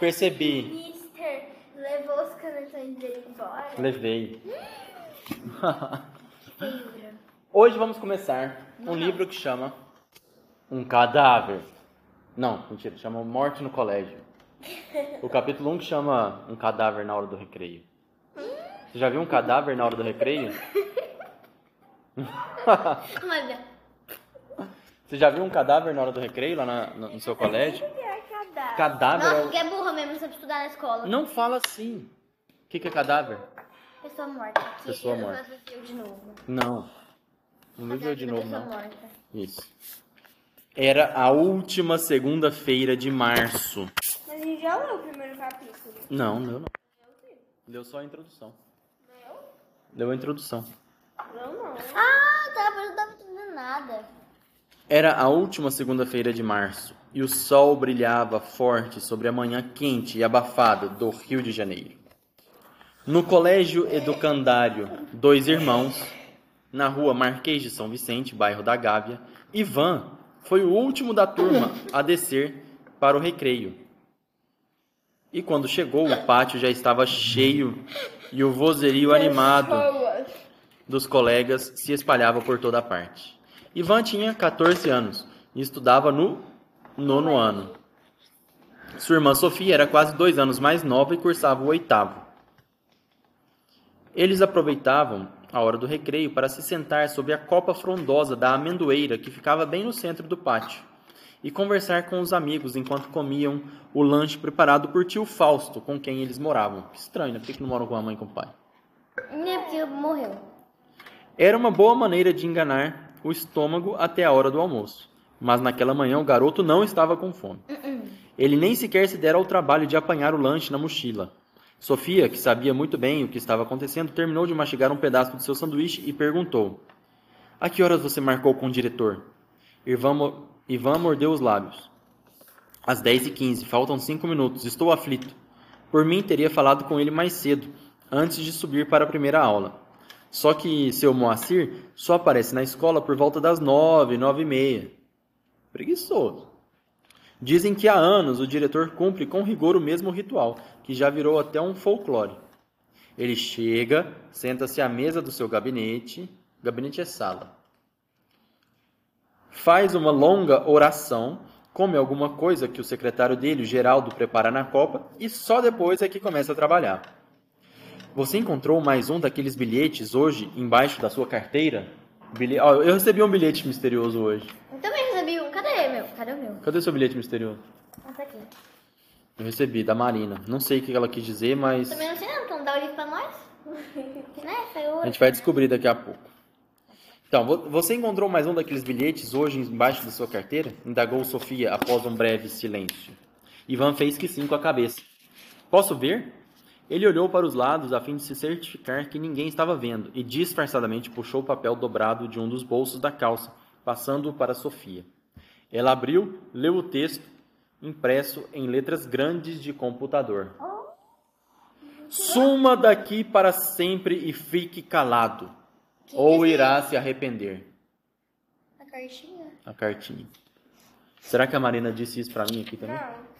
percebi. Mister levou os canetões dele embora. Levei. Hoje vamos começar um livro que chama Um Cadáver. Não, mentira, chama Morte no Colégio. O capítulo 1 que chama Um Cadáver na Hora do Recreio. Você já viu um cadáver na hora do recreio? Olha, Você já viu um cadáver na hora do recreio lá na- no, no seu colégio? é cadáver? Cadáver é Nossa, o- porque é burra mesmo, não sabe estudar na escola. Não fala assim. O que, que é cadáver? Pessoa morta. Aqui, Pessoa eu morta. de novo. Não. Não viveu de novo, Pessoa não. morta. Isso. Era a última segunda-feira de março. Mas a gente já leu o primeiro capítulo. Não, leu não. Deu só a introdução. Deu a introdução. Não, não. Ah, tá, mas eu não tava entendendo nada. Era a última segunda-feira de março e o sol brilhava forte sobre a manhã quente e abafada do Rio de Janeiro. No colégio educandário Dois Irmãos, na rua Marquês de São Vicente, bairro da Gávea, Ivan foi o último da turma a descer para o recreio. E quando chegou, o pátio já estava cheio e o vozerio animado dos colegas se espalhava por toda parte. Ivan tinha 14 anos e estudava no nono ano. Sua irmã Sofia era quase dois anos mais nova e cursava o oitavo. Eles aproveitavam a hora do recreio para se sentar sob a copa frondosa da amendoeira que ficava bem no centro do pátio e conversar com os amigos enquanto comiam o lanche preparado por tio Fausto, com quem eles moravam. Que estranho, né? Por que que não moram com a mãe e com o pai? Nem é porque morreu. Era uma boa maneira de enganar o estômago até a hora do almoço. Mas naquela manhã o garoto não estava com fome. Ele nem sequer se dera ao trabalho de apanhar o lanche na mochila. Sofia, que sabia muito bem o que estava acontecendo, terminou de mastigar um pedaço do seu sanduíche e perguntou: A que horas você marcou com o diretor? Ivan, mo- Ivan mordeu os lábios. Às 10h15, faltam 5 minutos, estou aflito. Por mim, teria falado com ele mais cedo, antes de subir para a primeira aula. Só que seu Moacir só aparece na escola por volta das nove, nove e meia. Preguiçoso. Dizem que há anos o diretor cumpre com rigor o mesmo ritual, que já virou até um folclore. Ele chega, senta-se à mesa do seu gabinete, gabinete é sala. Faz uma longa oração, come alguma coisa que o secretário dele, o Geraldo, prepara na copa e só depois é que começa a trabalhar. Você encontrou mais um daqueles bilhetes hoje embaixo da sua carteira? Bilhe... Ó, eu recebi um bilhete misterioso hoje. Eu também recebi um. Cadê o meu? Cadê o seu bilhete misterioso? Ah, tá aqui. Eu recebi, da Marina. Não sei o que ela quis dizer, mas Também não sei não, então dá o livro pra nós. né? Foi a gente vai descobrir daqui a pouco. Então, vo- você encontrou mais um daqueles bilhetes hoje embaixo da sua carteira? Indagou Sofia após um breve silêncio. Ivan fez que sim com a cabeça. Posso ver? Ele olhou para os lados a fim de se certificar que ninguém estava vendo e disfarçadamente puxou o papel dobrado de um dos bolsos da calça, passando-o para Sofia. Ela abriu, leu o texto, impresso em letras grandes de computador. Suma daqui para sempre e fique calado, ou irá se arrepender. A cartinha. A cartinha. Será que a Marina disse isso pra mim aqui também? Não.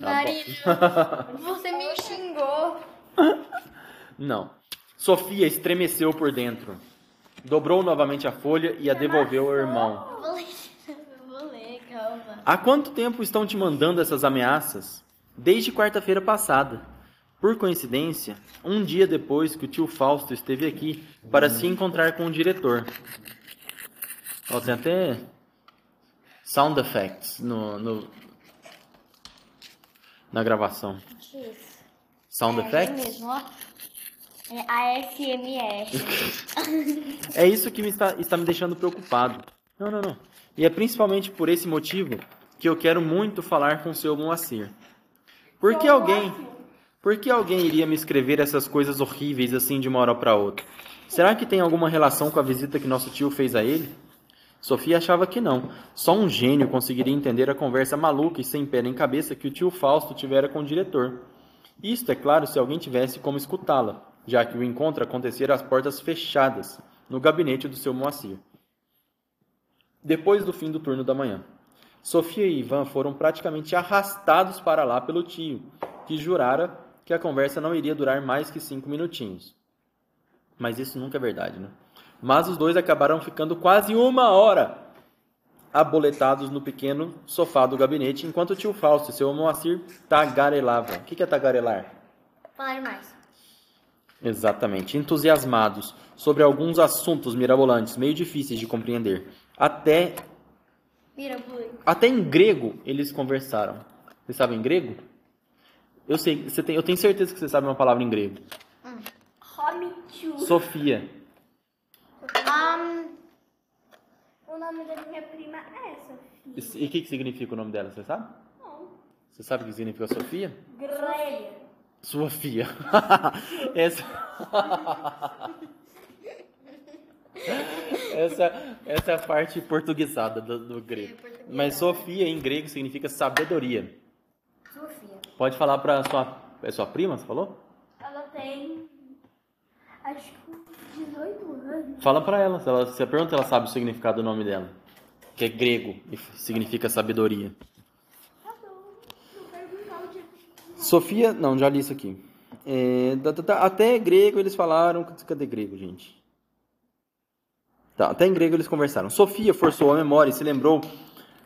Tá bom. Você me xingou. Não. Sofia estremeceu por dentro. Dobrou novamente a folha e a devolveu ao irmão. Eu Vou ler, eu vou ler, calma. Há quanto tempo estão te mandando essas ameaças? Desde quarta-feira passada. Por coincidência, um dia depois que o tio Fausto esteve aqui para se encontrar com o diretor. Ó, tem até sound effects no, no- na gravação. Que isso? Sound é, effects? É mesmo, ó. É ASMR. É isso que me está, está me deixando preocupado. Não, não, não. E é principalmente por esse motivo que eu quero muito falar com o seu Moacir. Por que alguém, por que alguém iria me escrever essas coisas horríveis assim de uma hora para outra? Será que tem alguma relação com a visita que nosso tio fez a ele? Sofia achava que não. Só um gênio conseguiria entender a conversa maluca e sem pé nem cabeça que o tio Fausto tivera com o diretor. Isto, é claro, se alguém tivesse como escutá-la, já que o encontro acontecera às portas fechadas, no gabinete do seu Moacir. Depois do fim do turno da manhã, Sofia e Ivan foram praticamente arrastados para lá pelo tio, que jurara que a conversa não iria durar mais que cinco minutinhos. Mas isso nunca é verdade, né? Mas os dois acabaram ficando quase uma hora aboletados no pequeno sofá do gabinete, enquanto o tio Fausto e seu Moacir tagarelavam. O que é tagarelar? Falar mais. Exatamente, entusiasmados sobre alguns assuntos mirabolantes, meio difíceis de compreender. Até. Até em grego eles conversaram. Você sabe em grego? Eu sei, você tem, eu tenho certeza que você sabe uma palavra em grego. Homichu. Sofia. Um, O nome da minha prima é Sofia. E o que, que significa o nome dela, você sabe? Não. Você sabe o que significa Sofia? Greia. Sofia. essa... essa, essa é a parte portuguesada do, do grego. Mas Sofia em grego significa sabedoria. Sofia. Pode falar pra sua. É sua prima, você falou? Ela tem. Acho que 18 anos. Fala pra ela. Se ela você pergunta, ela sabe o significado do nome dela. Que é grego e significa sabedoria. Tá bom. Sofia. Não, já li isso aqui. É, até grego eles falaram. Cadê grego, gente? Tá, até em grego eles conversaram. Sofia forçou a memória e se lembrou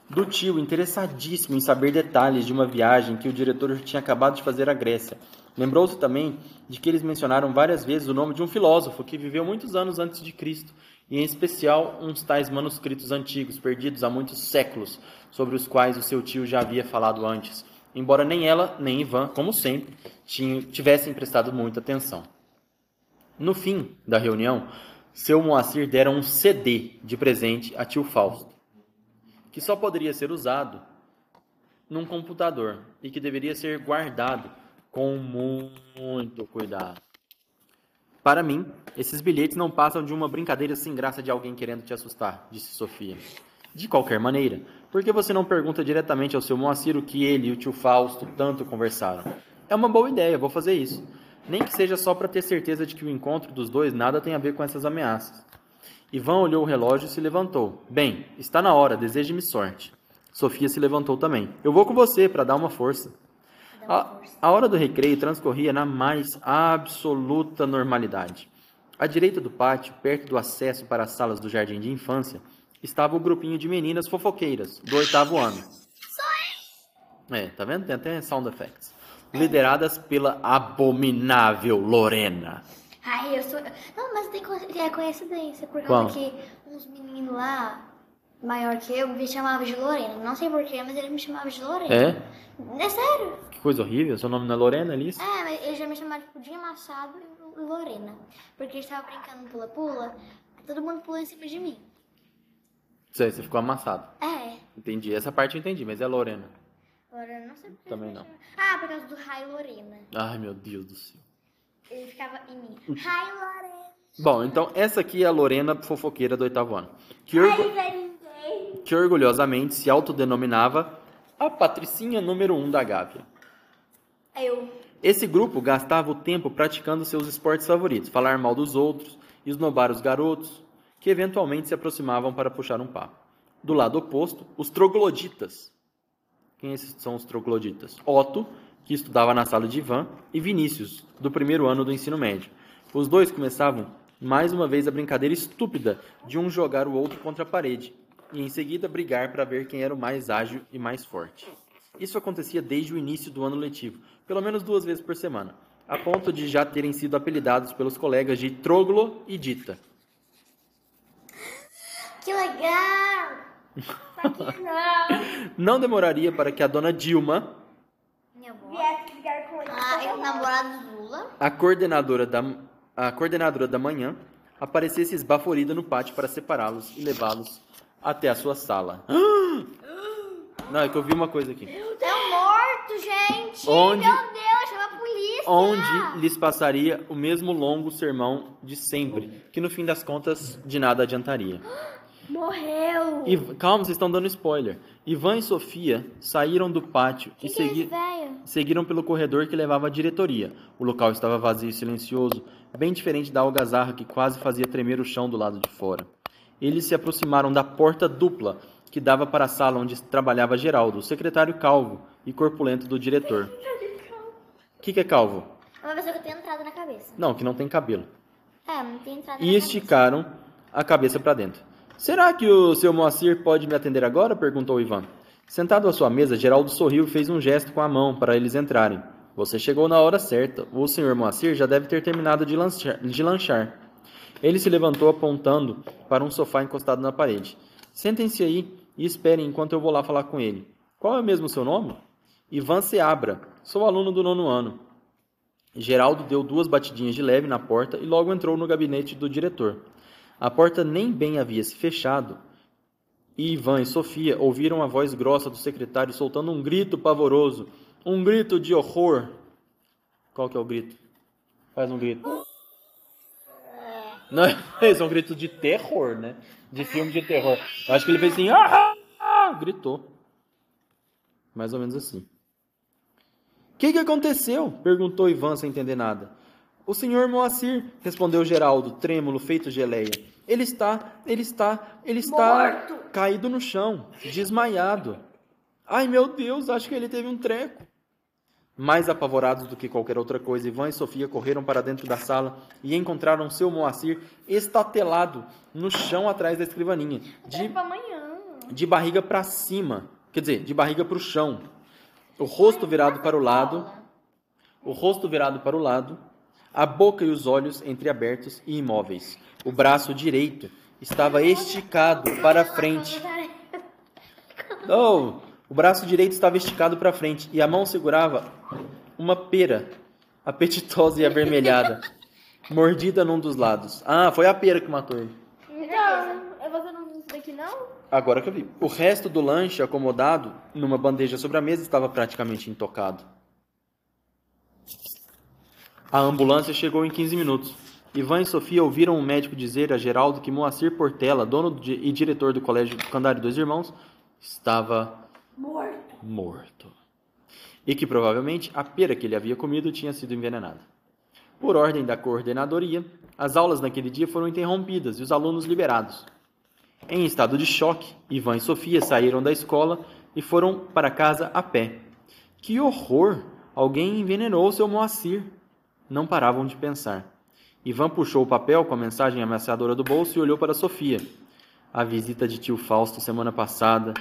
do tio interessadíssimo em saber detalhes de uma viagem que o diretor tinha acabado de fazer à Grécia. Lembrou-se também de que eles mencionaram várias vezes o nome de um filósofo que viveu muitos anos antes de Cristo, e em especial uns tais manuscritos antigos, perdidos há muitos séculos, sobre os quais o seu tio já havia falado antes, embora nem ela nem Ivan, como sempre, tivessem prestado muita atenção. No fim da reunião, seu Moacir dera um CD de presente a tio Fausto, que só poderia ser usado num computador e que deveria ser guardado com muito cuidado. Para mim, esses bilhetes não passam de uma brincadeira sem graça de alguém querendo te assustar, disse Sofia. De qualquer maneira, por que você não pergunta diretamente ao seu Moacir o que ele e o tio Fausto tanto conversaram? É uma boa ideia, vou fazer isso. Nem que seja só para ter certeza de que o encontro dos dois nada tem a ver com essas ameaças. Ivan olhou o relógio e se levantou. Bem, está na hora, deseje-me sorte. Sofia se levantou também. Eu vou com você para dar uma força. A, a hora do recreio transcorria na mais absoluta normalidade. À direita do pátio, perto do acesso para as salas do jardim de infância, estava o grupinho de meninas fofoqueiras do oitavo ano. É, tá vendo? Tem até sound effects. Lideradas pela abominável Lorena. Ai, eu sou. Não, mas tem co- é coincidência, por causa que uns meninos lá, maior que eu, me chamavam de Lorena. Não sei porquê, mas eles me chamavam de Lorena. É? É sério? Que coisa horrível. Seu nome não é Lorena, Alice? É, mas eles já me chamaram tipo de Machado e Lorena. Porque eles estavam brincando pula-pula, todo mundo pulou em cima de mim. Sei, você ficou amassado. É, Entendi. Essa parte eu entendi, mas é Lorena. Lorena, não sei porquê. Também não. Ah, por causa do Rai Lorena. Ai, meu Deus do céu. Ele ficava em mim. Rai Lorena. Bom, então essa aqui é a Lorena fofoqueira do oitavo ano. Que, orgu- que orgulhosamente se autodenominava a patricinha número um da Gávea. Eu. Esse grupo gastava o tempo praticando seus esportes favoritos, falar mal dos outros, esnobar os garotos, que eventualmente se aproximavam para puxar um papo. Do lado oposto, os trogloditas. Quem são os trogloditas? Otto, que estudava na sala de Ivan, e Vinícius, do primeiro ano do ensino médio. Os dois começavam mais uma vez a brincadeira estúpida de um jogar o outro contra a parede, e em seguida brigar para ver quem era o mais ágil e mais forte. Isso acontecia desde o início do ano letivo, pelo menos duas vezes por semana, a ponto de já terem sido apelidados pelos colegas de Troglo e Dita. Que legal! Não. Não demoraria para que a dona Dilma. Viesse com ele. Ah, o namorado do Lula? a coordenadora da, a coordenadora da manhã, aparecesse esbaforida no pátio para separá-los e levá-los até a sua sala. Não, é que eu vi uma coisa aqui. É um morto, gente! Onde- Meu Deus, chama a polícia! Onde lhes passaria o mesmo longo sermão de sempre, que no fim das contas de nada adiantaria. Morreu. E, calma, vocês estão dando spoiler. Ivan e Sofia saíram do pátio e segui- velho? seguiram pelo corredor que levava à diretoria. O local estava vazio e silencioso, bem diferente da algazarra que quase fazia tremer o chão do lado de fora. Eles se aproximaram da porta dupla que dava para a sala onde trabalhava Geraldo, o secretário calvo e corpulento do diretor. que, que é calvo? É uma pessoa que tem entrada na cabeça. Não, que não tem cabelo. É, não tem entrada na E cabeça. esticaram a cabeça para dentro. Será que o seu Moacir pode me atender agora? perguntou Ivan. Sentado à sua mesa, Geraldo sorriu e fez um gesto com a mão para eles entrarem. Você chegou na hora certa. O senhor Moacir já deve ter terminado de lanchar. De lanchar. Ele se levantou apontando para um sofá encostado na parede. Sentem-se aí e esperem enquanto eu vou lá falar com ele. Qual é mesmo o seu nome? Ivan Seabra. Sou aluno do nono ano. Geraldo deu duas batidinhas de leve na porta e logo entrou no gabinete do diretor. A porta nem bem havia se fechado e Ivan e Sofia ouviram a voz grossa do secretário soltando um grito pavoroso, um grito de horror. Qual que é o grito? Faz um grito. Não, é um grito de terror, né? De filme de terror. Eu acho que ele fez assim, ah, ah, gritou. Mais ou menos assim. O que, que aconteceu? perguntou Ivan sem entender nada. O senhor Moacir, respondeu Geraldo, trêmulo, feito geleia. Ele está, ele está, ele está Morto. caído no chão, desmaiado. Ai meu Deus, acho que ele teve um treco. Mais apavorados do que qualquer outra coisa, Ivan e Sofia correram para dentro da sala e encontraram seu Moacir estatelado no chão atrás da escrivaninha, de, de barriga para cima, quer dizer, de barriga para o chão, o rosto virado para o lado, o rosto virado para o lado, a boca e os olhos entreabertos e imóveis. O braço direito estava esticado para frente. Oh, o braço direito estava esticado para frente e a mão segurava uma pera apetitosa e avermelhada, mordida num dos lados. Ah, foi a pera que matou ele. Não, você não viu isso daqui não? Agora que eu vi. O resto do lanche acomodado numa bandeja sobre a mesa estava praticamente intocado. A ambulância chegou em 15 minutos. Ivan e Sofia ouviram o médico dizer a Geraldo que Moacir Portela, dono e diretor do colégio Candário Dois Irmãos, estava Morto. morto. E que provavelmente a pera que ele havia comido tinha sido envenenada. Por ordem da coordenadoria, as aulas naquele dia foram interrompidas e os alunos liberados. Em estado de choque, Ivan e Sofia saíram da escola e foram para casa a pé. Que horror! Alguém envenenou seu Moacir. Não paravam de pensar. Ivan puxou o papel com a mensagem ameaçadora do bolso e olhou para Sofia. A visita de tio Fausto semana passada,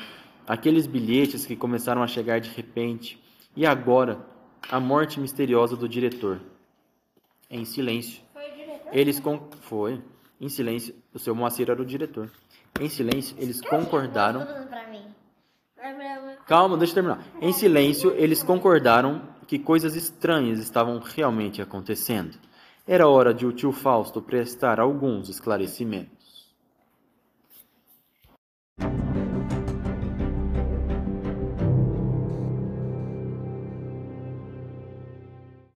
aqueles bilhetes que começaram a chegar de repente, e agora a morte misteriosa do diretor. Em silêncio, Foi o diretor? eles con... foi. Em silêncio, o seu Moacir era o diretor. Em silêncio, eles concordaram. Pra mim. Calma, deixa eu terminar. Em silêncio, eles concordaram que coisas estranhas estavam realmente acontecendo. Era hora de o tio Fausto prestar alguns esclarecimentos.